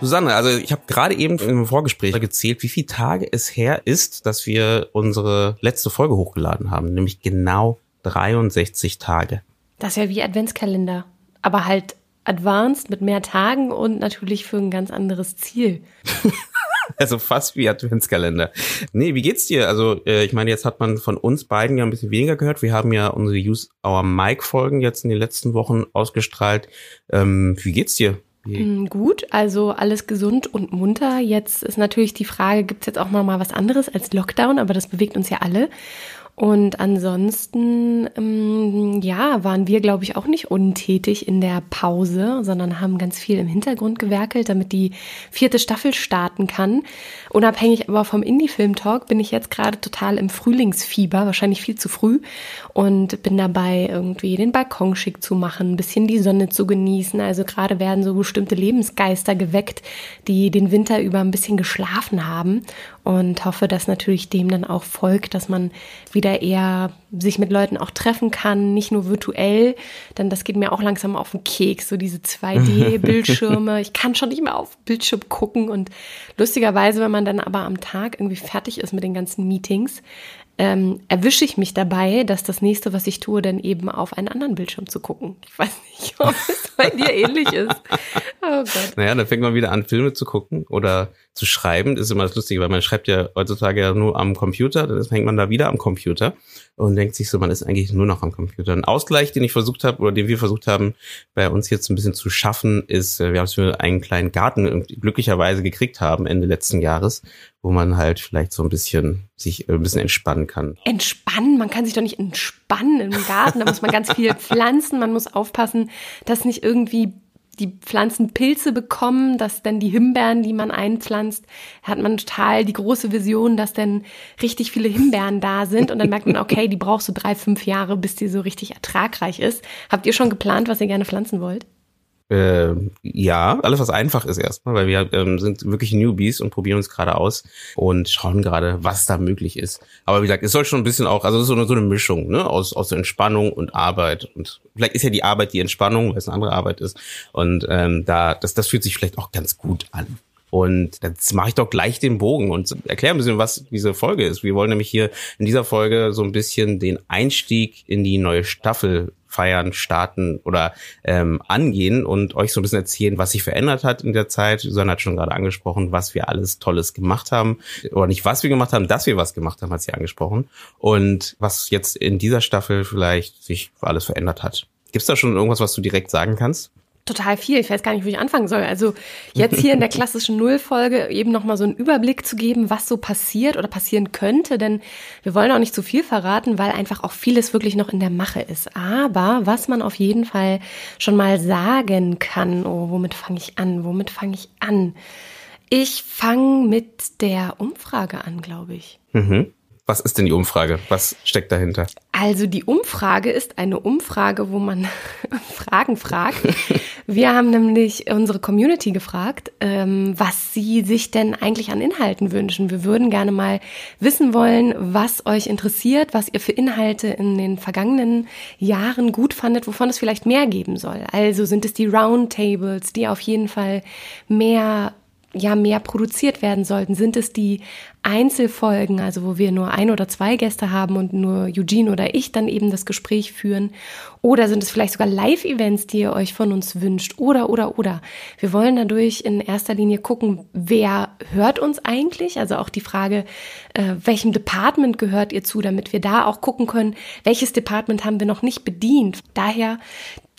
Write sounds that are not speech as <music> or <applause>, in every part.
Susanne, also ich habe gerade eben im Vorgespräch gezählt, wie viele Tage es her ist, dass wir unsere letzte Folge hochgeladen haben, nämlich genau 63 Tage. Das ist ja wie Adventskalender, aber halt advanced mit mehr Tagen und natürlich für ein ganz anderes Ziel. <laughs> Also fast wie Adventskalender. Nee, wie geht's dir? Also, äh, ich meine, jetzt hat man von uns beiden ja ein bisschen weniger gehört. Wir haben ja unsere Use Our Mic Folgen jetzt in den letzten Wochen ausgestrahlt. Ähm, wie geht's dir? Wie? Gut, also alles gesund und munter. Jetzt ist natürlich die Frage, gibt's jetzt auch noch mal was anderes als Lockdown? Aber das bewegt uns ja alle. Und ansonsten, ähm, ja, waren wir, glaube ich, auch nicht untätig in der Pause, sondern haben ganz viel im Hintergrund gewerkelt, damit die vierte Staffel starten kann. Unabhängig aber vom Indie-Film-Talk bin ich jetzt gerade total im Frühlingsfieber, wahrscheinlich viel zu früh, und bin dabei, irgendwie den Balkon schick zu machen, ein bisschen die Sonne zu genießen. Also gerade werden so bestimmte Lebensgeister geweckt, die den Winter über ein bisschen geschlafen haben und hoffe, dass natürlich dem dann auch folgt, dass man wieder eher sich mit Leuten auch treffen kann, nicht nur virtuell, denn das geht mir auch langsam auf den Keks, so diese 2D-Bildschirme. <laughs> ich kann schon nicht mehr auf Bildschirm gucken und lustigerweise, wenn man dann aber am Tag irgendwie fertig ist mit den ganzen Meetings, ähm, erwische ich mich dabei, dass das nächste, was ich tue, dann eben auf einen anderen Bildschirm zu gucken. Ich weiß nicht, <laughs> ob es bei dir ähnlich ist. Oh Gott. Naja, dann fängt man wieder an, Filme zu gucken oder zu schreiben. Das ist immer das Lustige, weil man schreibt ja heutzutage ja nur am Computer, dann hängt man da wieder am Computer und denkt sich so, man ist eigentlich nur noch am Computer. Ein Ausgleich, den ich versucht habe oder den wir versucht haben, bei uns jetzt ein bisschen zu schaffen, ist, äh, wir haben es für einen kleinen Garten glücklicherweise gekriegt haben Ende letzten Jahres, wo man halt vielleicht so ein bisschen sich äh, ein bisschen entspannen kann. Entspannen? Man kann sich doch nicht entspannen im Garten. Da muss man ganz viel <laughs> pflanzen. Man muss aufpassen, dass nicht irgendwie die Pflanzen Pilze bekommen, dass dann die Himbeeren, die man einpflanzt, hat man total die große Vision, dass dann richtig viele Himbeeren da sind und dann merkt man, okay, die brauchst du drei, fünf Jahre, bis die so richtig ertragreich ist. Habt ihr schon geplant, was ihr gerne pflanzen wollt? Äh, ja, alles was einfach ist erstmal, weil wir ähm, sind wirklich Newbies und probieren uns gerade aus und schauen gerade, was da möglich ist. Aber wie gesagt, es soll schon ein bisschen auch, also so eine, so eine Mischung ne, aus aus Entspannung und Arbeit und vielleicht ist ja die Arbeit die Entspannung, weil es eine andere Arbeit ist und ähm, da das das fühlt sich vielleicht auch ganz gut an. Und jetzt mache ich doch gleich den Bogen und erkläre ein bisschen, was diese Folge ist. Wir wollen nämlich hier in dieser Folge so ein bisschen den Einstieg in die neue Staffel feiern, starten oder ähm, angehen und euch so ein bisschen erzählen, was sich verändert hat in der Zeit. Susanne hat schon gerade angesprochen, was wir alles Tolles gemacht haben. Oder nicht, was wir gemacht haben, dass wir was gemacht haben, hat sie angesprochen. Und was jetzt in dieser Staffel vielleicht sich alles verändert hat. Gibt's da schon irgendwas, was du direkt sagen kannst? Total viel. Ich weiß gar nicht, wo ich anfangen soll. Also jetzt hier in der <laughs> klassischen Nullfolge eben nochmal so einen Überblick zu geben, was so passiert oder passieren könnte, denn wir wollen auch nicht zu viel verraten, weil einfach auch vieles wirklich noch in der Mache ist. Aber was man auf jeden Fall schon mal sagen kann, oh, womit fange ich an? Womit fange ich an? Ich fange mit der Umfrage an, glaube ich. Mhm. Was ist denn die Umfrage? Was steckt dahinter? Also die Umfrage ist eine Umfrage, wo man <laughs> Fragen fragt. Wir haben nämlich unsere Community gefragt, ähm, was sie sich denn eigentlich an Inhalten wünschen. Wir würden gerne mal wissen wollen, was euch interessiert, was ihr für Inhalte in den vergangenen Jahren gut fandet, wovon es vielleicht mehr geben soll. Also sind es die Roundtables, die auf jeden Fall mehr ja mehr produziert werden sollten? Sind es die Einzelfolgen, also wo wir nur ein oder zwei Gäste haben und nur Eugene oder ich dann eben das Gespräch führen? Oder sind es vielleicht sogar Live-Events, die ihr euch von uns wünscht? Oder, oder, oder. Wir wollen dadurch in erster Linie gucken, wer hört uns eigentlich? Also auch die Frage, äh, welchem Department gehört ihr zu, damit wir da auch gucken können, welches Department haben wir noch nicht bedient. Daher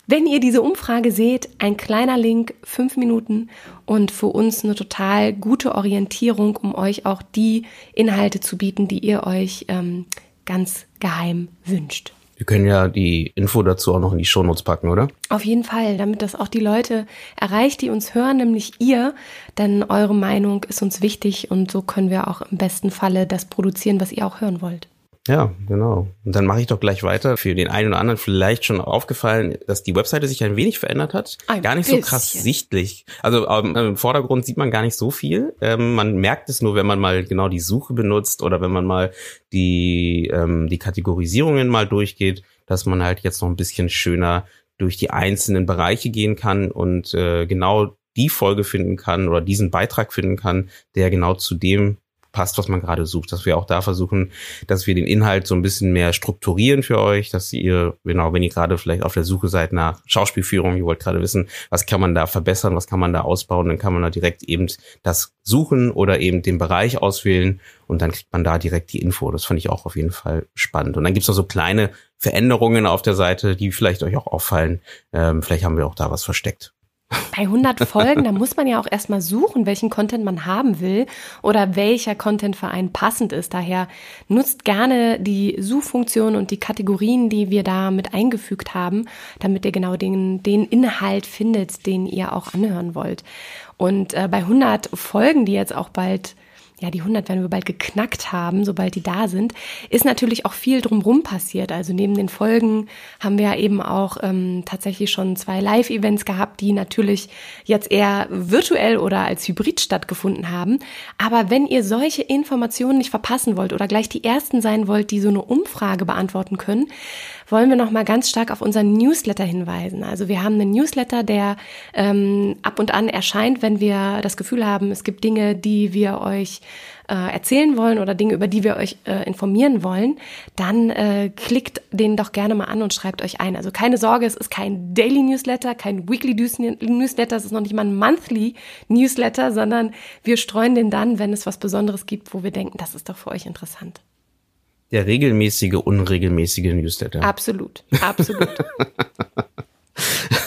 wenn ihr diese Umfrage seht, ein kleiner Link, fünf Minuten und für uns eine total gute Orientierung, um euch auch die Inhalte zu bieten, die ihr euch ähm, ganz geheim wünscht. Wir können ja die Info dazu auch noch in die Shownotes packen, oder? Auf jeden Fall, damit das auch die Leute erreicht, die uns hören, nämlich ihr. Denn eure Meinung ist uns wichtig und so können wir auch im besten Falle das produzieren, was ihr auch hören wollt. Ja, genau. Und dann mache ich doch gleich weiter. Für den einen oder anderen vielleicht schon aufgefallen, dass die Webseite sich ein wenig verändert hat. Ein gar nicht bisschen. so krass sichtlich. Also ähm, im Vordergrund sieht man gar nicht so viel. Ähm, man merkt es nur, wenn man mal genau die Suche benutzt oder wenn man mal die, ähm, die Kategorisierungen mal durchgeht, dass man halt jetzt noch ein bisschen schöner durch die einzelnen Bereiche gehen kann und äh, genau die Folge finden kann oder diesen Beitrag finden kann, der genau zu dem passt, was man gerade sucht. Dass wir auch da versuchen, dass wir den Inhalt so ein bisschen mehr strukturieren für euch, dass ihr, genau, wenn ihr gerade vielleicht auf der Suche seid nach Schauspielführung, ihr wollt gerade wissen, was kann man da verbessern, was kann man da ausbauen, dann kann man da direkt eben das suchen oder eben den Bereich auswählen und dann kriegt man da direkt die Info. Das fand ich auch auf jeden Fall spannend. Und dann gibt's noch so kleine Veränderungen auf der Seite, die vielleicht euch auch auffallen. Ähm, vielleicht haben wir auch da was versteckt. Bei 100 Folgen, da muss man ja auch erstmal suchen, welchen Content man haben will oder welcher Content für einen passend ist. Daher nutzt gerne die Suchfunktion und die Kategorien, die wir da mit eingefügt haben, damit ihr genau den, den Inhalt findet, den ihr auch anhören wollt. Und äh, bei 100 Folgen, die jetzt auch bald ja, die 100 werden wir bald geknackt haben, sobald die da sind, ist natürlich auch viel drumrum passiert. Also neben den Folgen haben wir eben auch ähm, tatsächlich schon zwei Live-Events gehabt, die natürlich jetzt eher virtuell oder als Hybrid stattgefunden haben. Aber wenn ihr solche Informationen nicht verpassen wollt oder gleich die ersten sein wollt, die so eine Umfrage beantworten können, wollen wir noch mal ganz stark auf unseren Newsletter hinweisen. Also wir haben einen Newsletter, der ähm, ab und an erscheint, wenn wir das Gefühl haben, es gibt Dinge, die wir euch äh, erzählen wollen oder Dinge, über die wir euch äh, informieren wollen, dann äh, klickt den doch gerne mal an und schreibt euch ein. Also keine Sorge, es ist kein Daily Newsletter, kein Weekly Newsletter, es ist noch nicht mal ein Monthly Newsletter, sondern wir streuen den dann, wenn es was Besonderes gibt, wo wir denken, das ist doch für euch interessant der regelmäßige, unregelmäßige Newsletter. Absolut, absolut.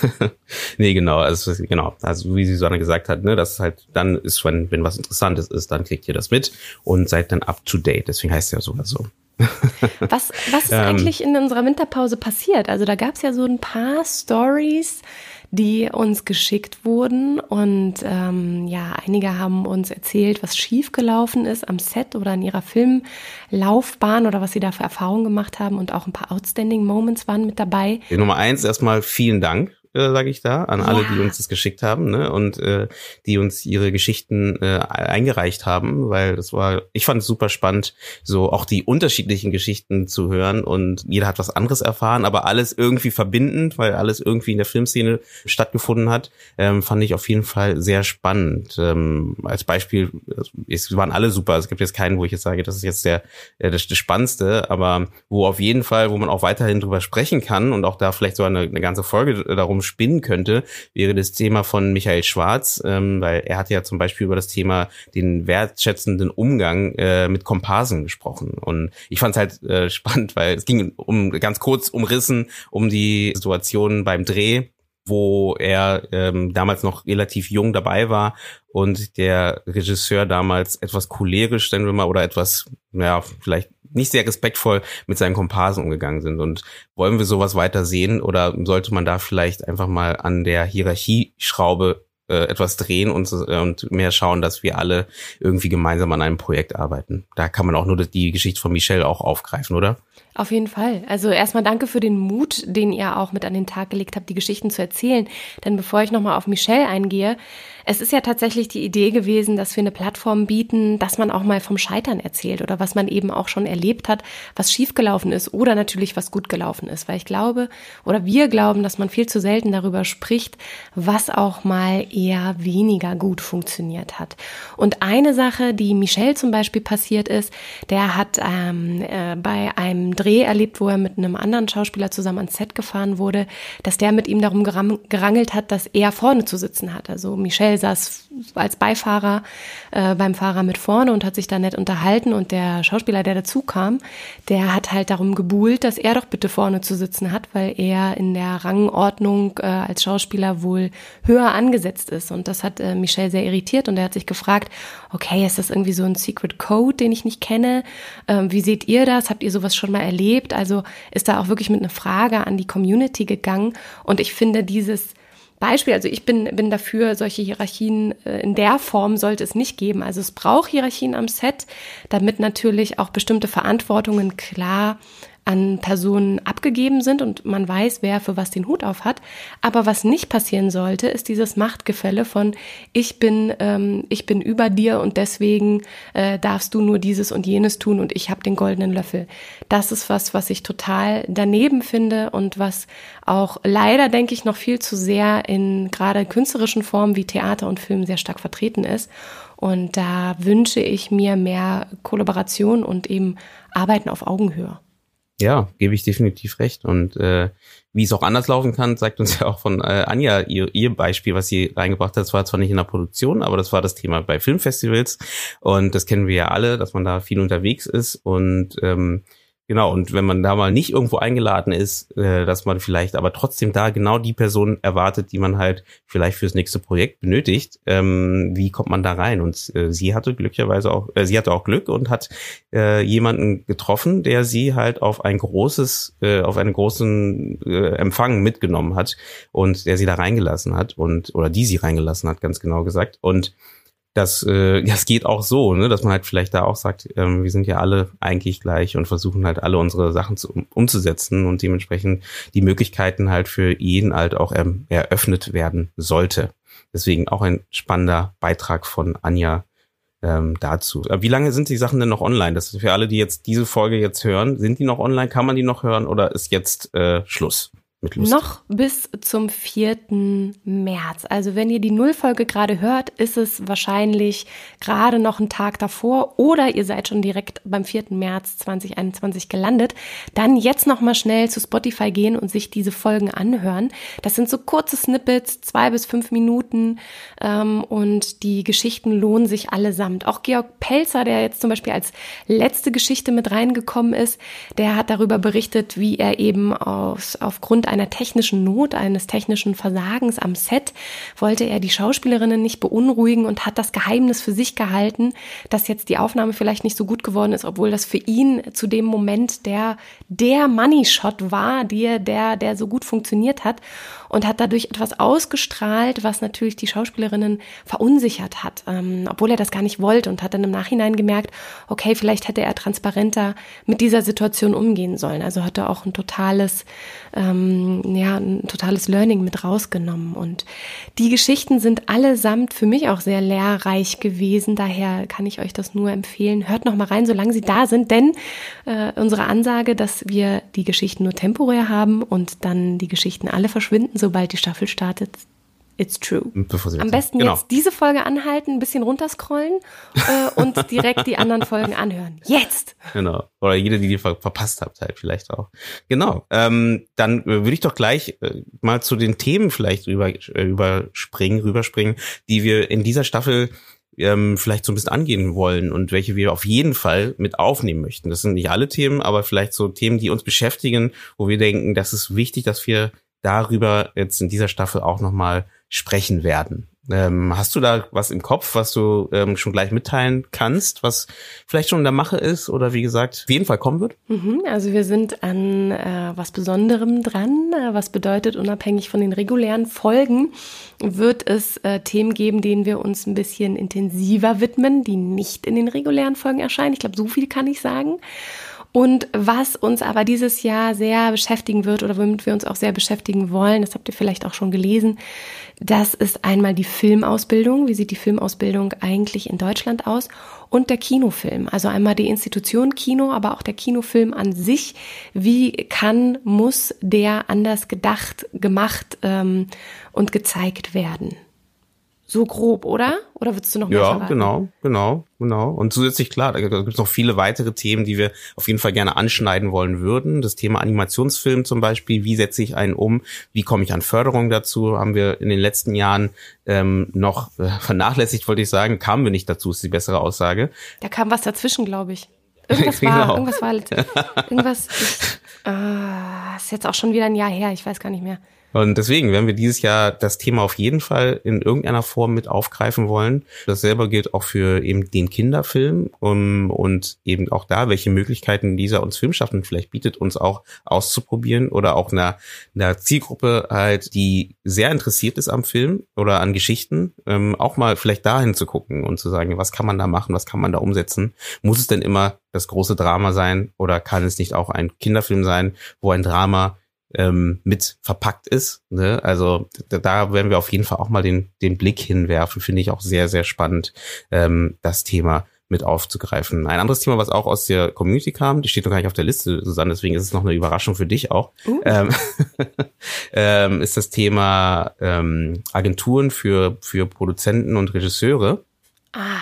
<laughs> nee, genau, also genau, also wie Susanne gesagt hat, ne, das halt dann ist, wenn, wenn was Interessantes ist, dann klickt ihr das mit und seid dann up to date. Deswegen heißt es ja sogar so. <laughs> was, was ist ähm, eigentlich in unserer Winterpause passiert? Also da gab es ja so ein paar Stories, die uns geschickt wurden. Und ähm, ja, einige haben uns erzählt, was schiefgelaufen ist am Set oder in ihrer Filmlaufbahn oder was sie da für Erfahrungen gemacht haben. Und auch ein paar Outstanding Moments waren mit dabei. Nummer eins, erstmal vielen Dank äh, sage ich da, an alle, die uns das geschickt haben ne? und äh, die uns ihre Geschichten äh, eingereicht haben, weil das war, ich fand es super spannend, so auch die unterschiedlichen Geschichten zu hören und jeder hat was anderes erfahren, aber alles irgendwie verbindend, weil alles irgendwie in der Filmszene stattgefunden hat, ähm, fand ich auf jeden Fall sehr spannend. Ähm, als Beispiel, es waren alle super, es gibt jetzt keinen, wo ich jetzt sage, das ist jetzt der, der das, das Spannendste, aber wo auf jeden Fall, wo man auch weiterhin drüber sprechen kann und auch da vielleicht so eine, eine ganze Folge darum spinnen könnte, wäre das Thema von Michael Schwarz, ähm, weil er hat ja zum Beispiel über das Thema den wertschätzenden Umgang äh, mit Komparsen gesprochen. Und ich fand es halt äh, <laughs> spannend, weil es ging um ganz kurz umrissen um die Situation beim Dreh wo er ähm, damals noch relativ jung dabei war und der Regisseur damals etwas cholerisch, nennen wir mal, oder etwas, ja, vielleicht nicht sehr respektvoll mit seinen Komparsen umgegangen sind. Und wollen wir sowas weiter sehen oder sollte man da vielleicht einfach mal an der Hierarchieschraube äh, etwas drehen und, äh, und mehr schauen, dass wir alle irgendwie gemeinsam an einem Projekt arbeiten? Da kann man auch nur die Geschichte von Michelle auch aufgreifen, oder? Auf jeden Fall. Also erstmal danke für den Mut, den ihr auch mit an den Tag gelegt habt, die Geschichten zu erzählen. Denn bevor ich nochmal auf Michelle eingehe, es ist ja tatsächlich die Idee gewesen, dass wir eine Plattform bieten, dass man auch mal vom Scheitern erzählt oder was man eben auch schon erlebt hat, was schiefgelaufen ist oder natürlich was gut gelaufen ist. Weil ich glaube oder wir glauben, dass man viel zu selten darüber spricht, was auch mal eher weniger gut funktioniert hat. Und eine Sache, die Michelle zum Beispiel passiert ist, der hat ähm, äh, bei einem Dreh erlebt, wo er mit einem anderen Schauspieler zusammen ans Set gefahren wurde, dass der mit ihm darum gerangelt hat, dass er vorne zu sitzen hat. Also Michelle saß als Beifahrer äh, beim Fahrer mit vorne und hat sich da nett unterhalten und der Schauspieler, der dazu kam, der hat halt darum gebuhlt, dass er doch bitte vorne zu sitzen hat, weil er in der Rangordnung äh, als Schauspieler wohl höher angesetzt ist und das hat äh, Michelle sehr irritiert und er hat sich gefragt, okay, ist das irgendwie so ein Secret Code, den ich nicht kenne? Ähm, wie seht ihr das? Habt ihr sowas schon mal erlebt? Erlebt. Also ist da auch wirklich mit einer Frage an die Community gegangen. Und ich finde dieses Beispiel, also ich bin, bin dafür, solche Hierarchien äh, in der Form sollte es nicht geben. Also es braucht Hierarchien am Set, damit natürlich auch bestimmte Verantwortungen klar an Personen abgegeben sind und man weiß, wer für was den Hut auf hat. Aber was nicht passieren sollte, ist dieses Machtgefälle von ich bin ähm, ich bin über dir und deswegen äh, darfst du nur dieses und jenes tun und ich habe den goldenen Löffel. Das ist was, was ich total daneben finde und was auch leider denke ich noch viel zu sehr in gerade künstlerischen Formen wie Theater und Film sehr stark vertreten ist. Und da wünsche ich mir mehr Kollaboration und eben Arbeiten auf Augenhöhe. Ja, gebe ich definitiv recht. Und äh, wie es auch anders laufen kann, zeigt uns <laughs> ja auch von äh, Anja ihr, ihr Beispiel, was sie reingebracht hat. Das war zwar nicht in der Produktion, aber das war das Thema bei Filmfestivals. Und das kennen wir ja alle, dass man da viel unterwegs ist. Und ähm, Genau, und wenn man da mal nicht irgendwo eingeladen ist, äh, dass man vielleicht aber trotzdem da genau die Person erwartet, die man halt vielleicht fürs nächste Projekt benötigt, ähm, wie kommt man da rein? Und äh, sie hatte glücklicherweise auch, äh, sie hatte auch Glück und hat jemanden getroffen, der sie halt auf ein großes, auf einen großen Empfang mitgenommen hat und der sie da reingelassen hat und oder die sie reingelassen hat, ganz genau gesagt. Und das, äh, <laughs> das geht auch so, ne, dass man halt vielleicht da auch sagt, ähm, wir sind ja alle eigentlich gleich und versuchen halt alle unsere Sachen zu, um, umzusetzen und dementsprechend die Möglichkeiten halt für jeden halt auch ähm, eröffnet werden sollte. Deswegen auch ein spannender Beitrag von Anja ähm, dazu. Aber wie lange sind die Sachen denn noch online? Das ist für alle, die jetzt diese Folge jetzt hören, sind die noch online? Kann man die noch hören oder ist jetzt äh, Schluss? Noch bis zum 4. März. Also wenn ihr die Nullfolge gerade hört, ist es wahrscheinlich gerade noch ein Tag davor oder ihr seid schon direkt beim 4. März 2021 gelandet. Dann jetzt nochmal schnell zu Spotify gehen und sich diese Folgen anhören. Das sind so kurze Snippets, zwei bis fünf Minuten ähm, und die Geschichten lohnen sich allesamt. Auch Georg Pelzer, der jetzt zum Beispiel als letzte Geschichte mit reingekommen ist, der hat darüber berichtet, wie er eben aus, aufgrund einer technischen Not, eines technischen Versagens am Set, wollte er die Schauspielerinnen nicht beunruhigen und hat das Geheimnis für sich gehalten, dass jetzt die Aufnahme vielleicht nicht so gut geworden ist, obwohl das für ihn zu dem Moment der, der Money Shot war, der, der, der so gut funktioniert hat und hat dadurch etwas ausgestrahlt, was natürlich die Schauspielerinnen verunsichert hat, ähm, obwohl er das gar nicht wollte und hat dann im Nachhinein gemerkt, okay, vielleicht hätte er transparenter mit dieser Situation umgehen sollen. Also hat er auch ein totales, ähm, ja, ein totales Learning mit rausgenommen. Und die Geschichten sind allesamt für mich auch sehr lehrreich gewesen. Daher kann ich euch das nur empfehlen. Hört noch mal rein, solange sie da sind, denn äh, unsere Ansage, dass wir die Geschichten nur temporär haben und dann die Geschichten alle verschwinden, sobald die Staffel startet. It's true. Am besten genau. jetzt diese Folge anhalten, ein bisschen runterscrollen äh, und <laughs> direkt die anderen Folgen anhören. Jetzt! Genau. Oder jede, die ihr ver verpasst habt, halt vielleicht auch. Genau. Ähm, dann äh, würde ich doch gleich äh, mal zu den Themen vielleicht rüber, äh, überspringen, rüberspringen, die wir in dieser Staffel ähm, vielleicht so ein bisschen angehen wollen und welche wir auf jeden Fall mit aufnehmen möchten. Das sind nicht alle Themen, aber vielleicht so Themen, die uns beschäftigen, wo wir denken, das ist wichtig, dass wir darüber jetzt in dieser Staffel auch nochmal sprechen werden. Ähm, hast du da was im Kopf, was du ähm, schon gleich mitteilen kannst, was vielleicht schon in der Mache ist oder wie gesagt auf jeden Fall kommen wird? Mhm, also wir sind an äh, was Besonderem dran, äh, was bedeutet, unabhängig von den regulären Folgen wird es äh, Themen geben, denen wir uns ein bisschen intensiver widmen, die nicht in den regulären Folgen erscheinen. Ich glaube, so viel kann ich sagen. Und was uns aber dieses Jahr sehr beschäftigen wird oder womit wir uns auch sehr beschäftigen wollen, das habt ihr vielleicht auch schon gelesen, das ist einmal die Filmausbildung. Wie sieht die Filmausbildung eigentlich in Deutschland aus? Und der Kinofilm. Also einmal die Institution Kino, aber auch der Kinofilm an sich. Wie kann, muss der anders gedacht, gemacht ähm, und gezeigt werden? So grob, oder? Oder würdest du noch mehr Ja, verraten? genau, genau, genau. Und zusätzlich, klar, da gibt es noch viele weitere Themen, die wir auf jeden Fall gerne anschneiden wollen würden. Das Thema Animationsfilm zum Beispiel, wie setze ich einen um, wie komme ich an Förderung dazu, haben wir in den letzten Jahren ähm, noch äh, <laughs> vernachlässigt, wollte ich sagen, kamen wir nicht dazu, ist die bessere Aussage. Da kam was dazwischen, glaube ich. Irgendwas <laughs> genau. war, irgendwas war, <laughs> irgendwas, ich, äh, ist jetzt auch schon wieder ein Jahr her, ich weiß gar nicht mehr. Und deswegen werden wir dieses Jahr das Thema auf jeden Fall in irgendeiner Form mit aufgreifen wollen. Dasselbe gilt auch für eben den Kinderfilm um, und eben auch da, welche Möglichkeiten dieser uns Filmschaffenden vielleicht bietet, uns auch auszuprobieren oder auch einer, einer Zielgruppe halt, die sehr interessiert ist am Film oder an Geschichten, ähm, auch mal vielleicht dahin zu gucken und zu sagen, was kann man da machen, was kann man da umsetzen? Muss es denn immer das große Drama sein oder kann es nicht auch ein Kinderfilm sein, wo ein Drama ähm, mit verpackt ist. Ne? Also da, werden wir auf jeden Fall auch mal den, den Blick hinwerfen. Finde ich auch sehr, sehr spannend, ähm, das Thema mit aufzugreifen. Ein anderes Thema, was auch aus der Community kam, die steht noch gar nicht auf der Liste, Susanne, deswegen ist es noch eine Überraschung für dich auch, uh. ähm, <laughs> ähm, ist das Thema ähm, Agenturen für, für Produzenten und Regisseure.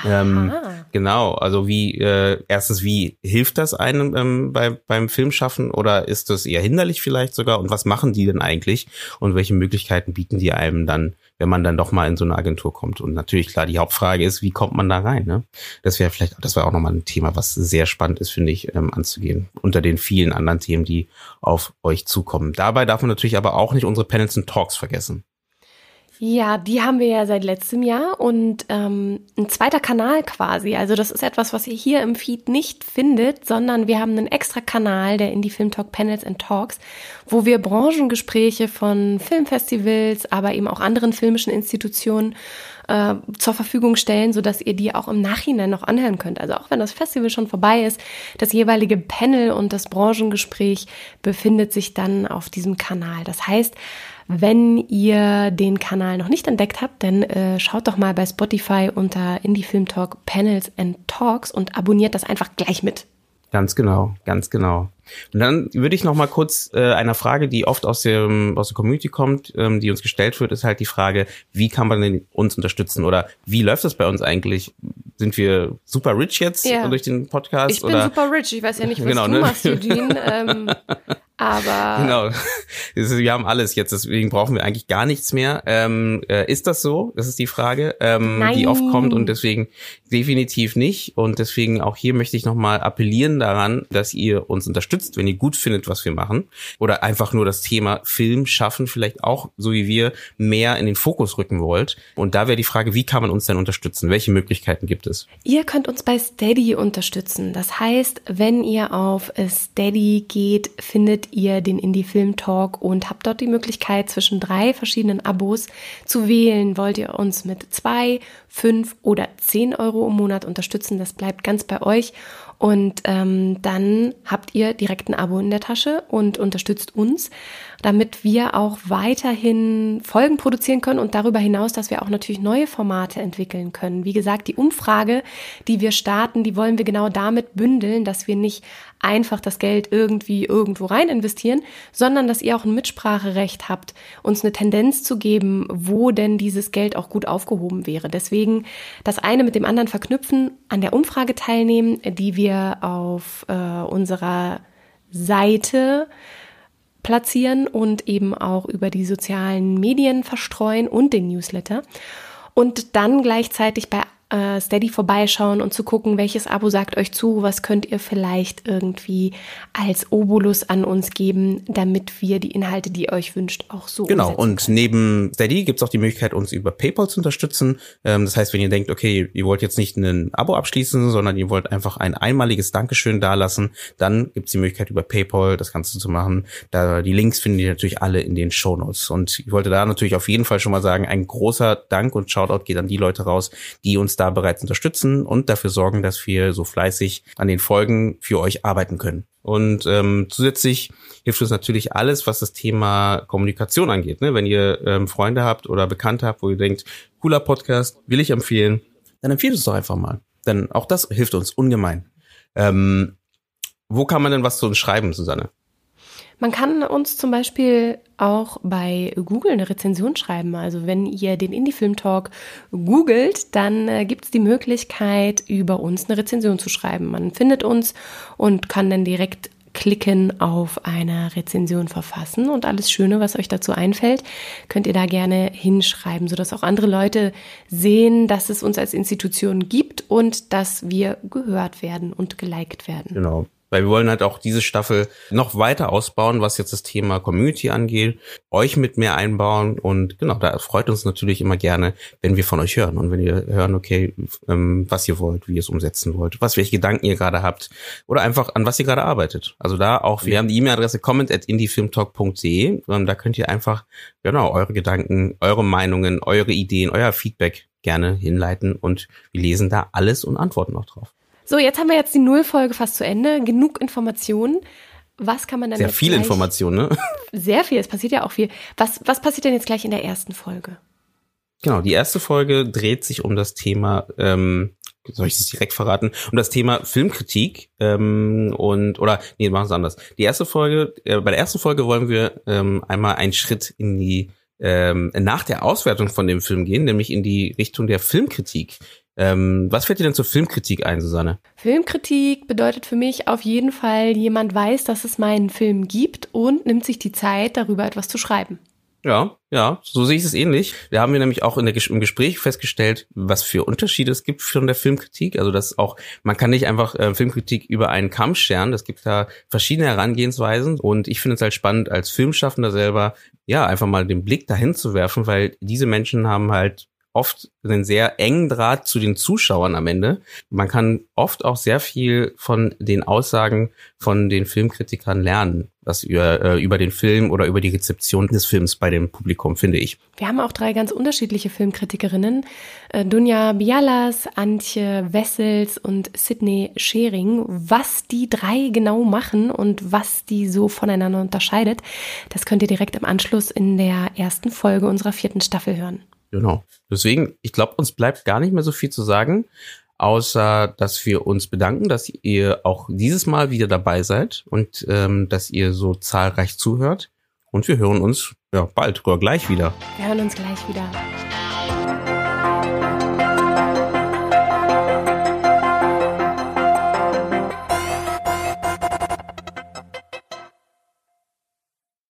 Ähm, genau, also wie äh, erstens, wie hilft das einem ähm, bei, beim Filmschaffen oder ist das eher hinderlich vielleicht sogar? Und was machen die denn eigentlich und welche Möglichkeiten bieten die einem dann, wenn man dann doch mal in so eine Agentur kommt? Und natürlich klar, die Hauptfrage ist, wie kommt man da rein? Ne? Das wäre vielleicht, das wäre auch nochmal ein Thema, was sehr spannend ist, finde ich, ähm, anzugehen unter den vielen anderen Themen, die auf euch zukommen. Dabei darf man natürlich aber auch nicht unsere Panels und Talks vergessen. Ja, die haben wir ja seit letztem Jahr und ähm, ein zweiter Kanal quasi. Also das ist etwas, was ihr hier im Feed nicht findet, sondern wir haben einen extra Kanal, der Indie Film Talk Panels and Talks, wo wir Branchengespräche von Filmfestivals, aber eben auch anderen filmischen Institutionen äh, zur Verfügung stellen, so dass ihr die auch im Nachhinein noch anhören könnt. Also auch wenn das Festival schon vorbei ist, das jeweilige Panel und das Branchengespräch befindet sich dann auf diesem Kanal. Das heißt, wenn ihr den Kanal noch nicht entdeckt habt, dann äh, schaut doch mal bei Spotify unter Indie Film Talk Panels and Talks und abonniert das einfach gleich mit. Ganz genau, ganz genau. Und dann würde ich noch mal kurz äh, einer Frage, die oft aus dem aus der Community kommt, ähm, die uns gestellt wird, ist halt die Frage, wie kann man denn uns unterstützen oder wie läuft das bei uns eigentlich? Sind wir super rich jetzt ja. durch den Podcast? Ich bin oder? super rich. Ich weiß ja nicht, was genau, du ne? machst, Eugene. ähm, <laughs> aber genau, wir haben alles jetzt, deswegen brauchen wir eigentlich gar nichts mehr. Ähm, äh, ist das so? Das ist die Frage, ähm, die oft kommt und deswegen definitiv nicht. Und deswegen auch hier möchte ich nochmal appellieren daran, dass ihr uns unterstützt, wenn ihr gut findet, was wir machen. Oder einfach nur das Thema Film schaffen, vielleicht auch, so wie wir, mehr in den Fokus rücken wollt. Und da wäre die Frage, wie kann man uns denn unterstützen? Welche Möglichkeiten gibt es? Ihr könnt uns bei Steady unterstützen. Das heißt, wenn ihr auf Steady geht, findet ihr den Indie Film Talk und habt dort die Möglichkeit, zwischen drei verschiedenen Abos zu wählen. Wollt ihr uns mit zwei, fünf oder zehn Euro im Monat unterstützen? Das bleibt ganz bei euch. Und ähm, dann habt ihr direkt ein Abo in der Tasche und unterstützt uns, damit wir auch weiterhin Folgen produzieren können und darüber hinaus, dass wir auch natürlich neue Formate entwickeln können. Wie gesagt, die Umfrage, die wir starten, die wollen wir genau damit bündeln, dass wir nicht einfach das Geld irgendwie irgendwo rein investieren, sondern dass ihr auch ein Mitspracherecht habt, uns eine Tendenz zu geben, wo denn dieses Geld auch gut aufgehoben wäre. Deswegen das eine mit dem anderen verknüpfen, an der Umfrage teilnehmen, die wir auf äh, unserer Seite platzieren und eben auch über die sozialen Medien verstreuen und den Newsletter. Und dann gleichzeitig bei äh, Steady vorbeischauen und zu gucken, welches Abo sagt euch zu, was könnt ihr vielleicht irgendwie als Obolus an uns geben, damit wir die Inhalte, die ihr euch wünscht, auch so Genau, und neben Steady gibt es auch die Möglichkeit, uns über PayPal zu unterstützen. Ähm, das heißt, wenn ihr denkt, okay, ihr wollt jetzt nicht ein Abo abschließen, sondern ihr wollt einfach ein einmaliges Dankeschön dalassen, dann gibt es die Möglichkeit, über PayPal das Ganze zu machen. Da die Links findet ihr natürlich alle in den Show Notes. Und ich wollte da natürlich auf jeden Fall schon mal sagen, ein großer Dank und Shoutout geht an die Leute raus, die uns da da bereits unterstützen und dafür sorgen, dass wir so fleißig an den Folgen für euch arbeiten können. Und ähm, zusätzlich hilft uns natürlich alles, was das Thema Kommunikation angeht. Ne? Wenn ihr ähm, Freunde habt oder Bekannte habt, wo ihr denkt, cooler Podcast, will ich empfehlen, dann empfehlt es doch einfach mal. Denn auch das hilft uns ungemein. Ähm, wo kann man denn was zu uns schreiben, Susanne? Man kann uns zum Beispiel auch bei Google eine Rezension schreiben. Also wenn ihr den Indie-Film Talk googelt, dann äh, gibt es die Möglichkeit, über uns eine Rezension zu schreiben. Man findet uns und kann dann direkt klicken auf eine Rezension verfassen und alles Schöne, was euch dazu einfällt, könnt ihr da gerne hinschreiben, sodass auch andere Leute sehen, dass es uns als Institution gibt und dass wir gehört werden und geliked werden. Genau weil wir wollen halt auch diese Staffel noch weiter ausbauen, was jetzt das Thema Community angeht, euch mit mehr einbauen und genau, da freut uns natürlich immer gerne, wenn wir von euch hören und wenn ihr hören, okay, ähm, was ihr wollt, wie ihr es umsetzen wollt, was welche Gedanken ihr gerade habt oder einfach an was ihr gerade arbeitet. Also da auch, wir haben die E-Mail-Adresse comment at indiefilmtalk.de und da könnt ihr einfach genau eure Gedanken, eure Meinungen, eure Ideen, euer Feedback gerne hinleiten und wir lesen da alles und antworten auch drauf. So, jetzt haben wir jetzt die Nullfolge fast zu Ende. Genug Informationen. Was kann man dann Sehr jetzt viel gleich, Information, ne? <laughs> Sehr viel, es passiert ja auch viel. Was, was passiert denn jetzt gleich in der ersten Folge? Genau, die erste Folge dreht sich um das Thema, ähm, soll ich das direkt verraten, um das Thema Filmkritik ähm, und oder nee, machen wir es anders. Die erste Folge, äh, bei der ersten Folge wollen wir ähm, einmal einen Schritt in die ähm, nach der Auswertung von dem Film gehen, nämlich in die Richtung der Filmkritik. Ähm, was fällt dir denn zur Filmkritik ein, Susanne? Filmkritik bedeutet für mich auf jeden Fall, jemand weiß, dass es meinen Film gibt und nimmt sich die Zeit, darüber etwas zu schreiben. Ja, ja, so sehe ich es ähnlich. Wir haben wir nämlich auch in der, im Gespräch festgestellt, was für Unterschiede es gibt von der Filmkritik. Also dass auch, man kann nicht einfach äh, Filmkritik über einen Kamm scheren. Es gibt da verschiedene Herangehensweisen und ich finde es halt spannend, als Filmschaffender selber, ja, einfach mal den Blick dahin zu werfen, weil diese Menschen haben halt oft einen sehr engen Draht zu den Zuschauern am Ende. Man kann oft auch sehr viel von den Aussagen von den Filmkritikern lernen, was über, äh, über den Film oder über die Rezeption des Films bei dem Publikum, finde ich. Wir haben auch drei ganz unterschiedliche Filmkritikerinnen. Äh, Dunja Bialas, Antje Wessels und Sydney Schering. Was die drei genau machen und was die so voneinander unterscheidet, das könnt ihr direkt im Anschluss in der ersten Folge unserer vierten Staffel hören. Genau. Deswegen, ich glaube, uns bleibt gar nicht mehr so viel zu sagen, außer dass wir uns bedanken, dass ihr auch dieses Mal wieder dabei seid und ähm, dass ihr so zahlreich zuhört. Und wir hören uns ja bald oder gleich wieder. Wir hören uns gleich wieder.